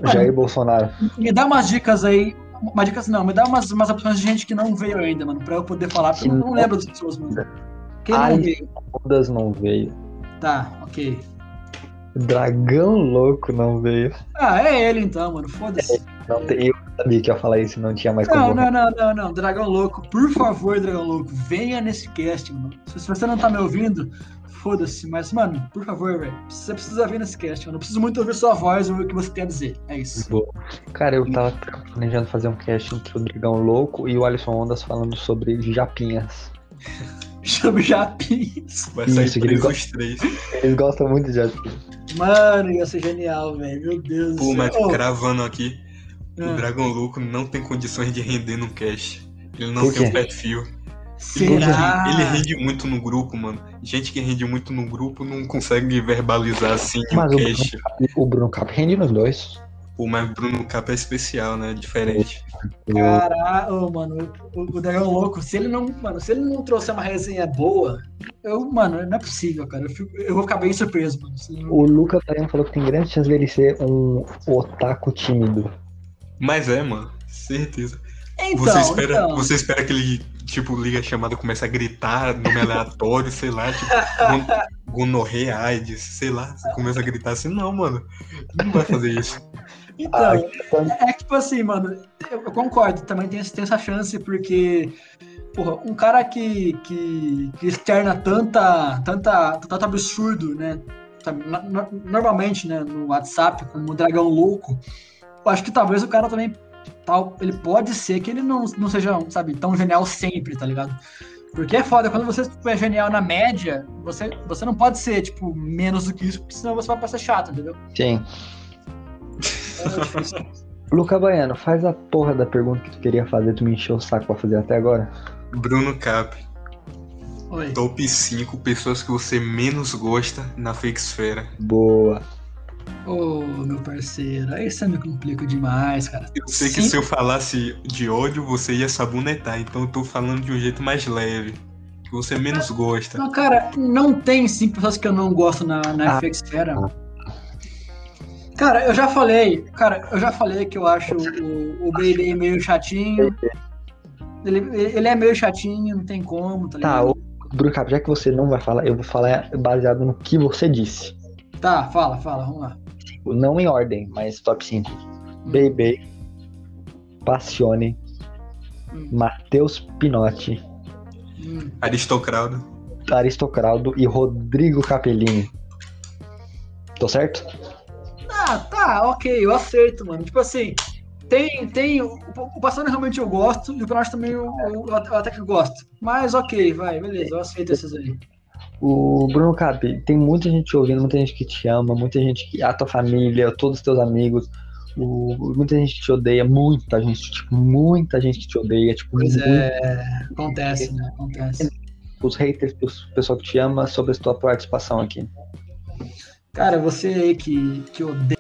Jair Bolsonaro. Me dá umas dicas aí. Umas dicas não, me dá umas, umas opções de gente que não veio ainda, mano, pra eu poder falar, porque eu não lembro das pessoas, mano. Quem não Ai. veio? Todas não veio. Tá, ok. Dragão Louco não veio. Ah, é ele então, mano. Foda-se. Não tem, eu sabia que ia falar isso, não tinha mais Não, como. não, não, não, não. Dragão Louco, por favor, Dragão Louco, venha nesse cast, mano. Se você não tá me ouvindo, foda-se. Mas, mano, por favor, velho. Você precisa vir nesse cast, mano. Eu preciso muito ouvir sua voz e ouvir o que você tem a dizer. É isso. Boa. Cara, eu tava planejando fazer um cast entre o Dragão Louco e o Alisson Ondas falando sobre japinhas. Chame Japins. Vai sair Isso, que ele preso os três. Eles gostam muito de japinhas. Mano, ia ser genial, velho. Meu Deus do Pô, mas céu. Ô, gravando aqui, o ah, Dragão Louco não tem condições de render no cast. Ele não tem um perfil. será? Ele rende muito no grupo, mano. Gente que rende muito no grupo não consegue verbalizar assim um Mas o cast. O Bruno Cap rende nos dois. Pô, mas Bruno Capa é especial, né? Diferente. Caralho, mano, o, o Dragão Louco, se ele não, mano, se ele não trouxer uma resenha boa, eu, mano, não é possível, cara. Eu, fico- eu vou ficar bem surpreso, mano. Não- O Luca Tariano falou que tem grande chance dele ser um otaku tímido. Mas é, mano. Certeza. Então, você, espera, então. você espera que ele, tipo, liga a chamada e começa a gritar nome aleatório, sei lá, tipo, gon- gonorreia, AIDS, sei lá. Você começa a gritar assim, não, mano. Não vai fazer isso. Então, Ah, é, é que, tipo assim, mano, eu, eu concordo, também tem, tem essa chance, porque, porra, um cara que, que, que externa tanta, tanta, tanto absurdo, né, normalmente, né, no WhatsApp, como um dragão louco, acho que talvez o cara também, tal, ele pode ser que ele não, não seja, sabe, tão genial sempre, tá ligado? Porque é foda, quando você tipo, é genial na média, você, você não pode ser, tipo, menos do que isso, porque senão você vai passar chato, entendeu? Sim. É. Luca Baiano, faz a porra da pergunta que tu queria fazer, tu me encheu o saco pra fazer até agora. Bruno Cap, Oi. top 5 pessoas que você menos gosta na fake esfera. Boa. Ô, meu parceiro, aí você me complica demais, cara. Eu sei que Sim. se eu falasse de ódio, você ia sabonetar, então eu tô falando de um jeito mais leve. Que você menos gosta. Não, cara, não tem cinco pessoas que eu não gosto na, na Ah. Cara, eu já falei, cara, eu já falei que eu acho o, o Baby meio chatinho. Ele, ele é meio chatinho, não tem como, tá Tá, ligado? ô, Bruno Cap, já que você não vai falar, eu vou falar baseado no que você disse. Tá, fala, fala, vamos lá. Não em ordem, mas top 5. Bebê, Passione, Hum. Matheus Pinotti, Hum. Aristocrado. Aristocraldo e Rodrigo Capellini. Tô certo? Ah, tá, ok, eu aceito, mano. Tipo assim, tem, tem. O, o Passando realmente eu gosto, e o Pinote também eu, eu, eu até que gosto. Mas ok, vai, beleza, eu aceito esses aí. O Bruno Cap, tem muita gente te ouvindo, muita gente que te ama, muita gente que. A tua família, todos os teus amigos. O, muita gente que te odeia, muita gente, tipo, muita gente que te odeia, tipo, Pois é, acontece, né? Acontece. os haters, o pessoal que te ama, sobre a tua participação aqui. Cara, você aí que, que odeia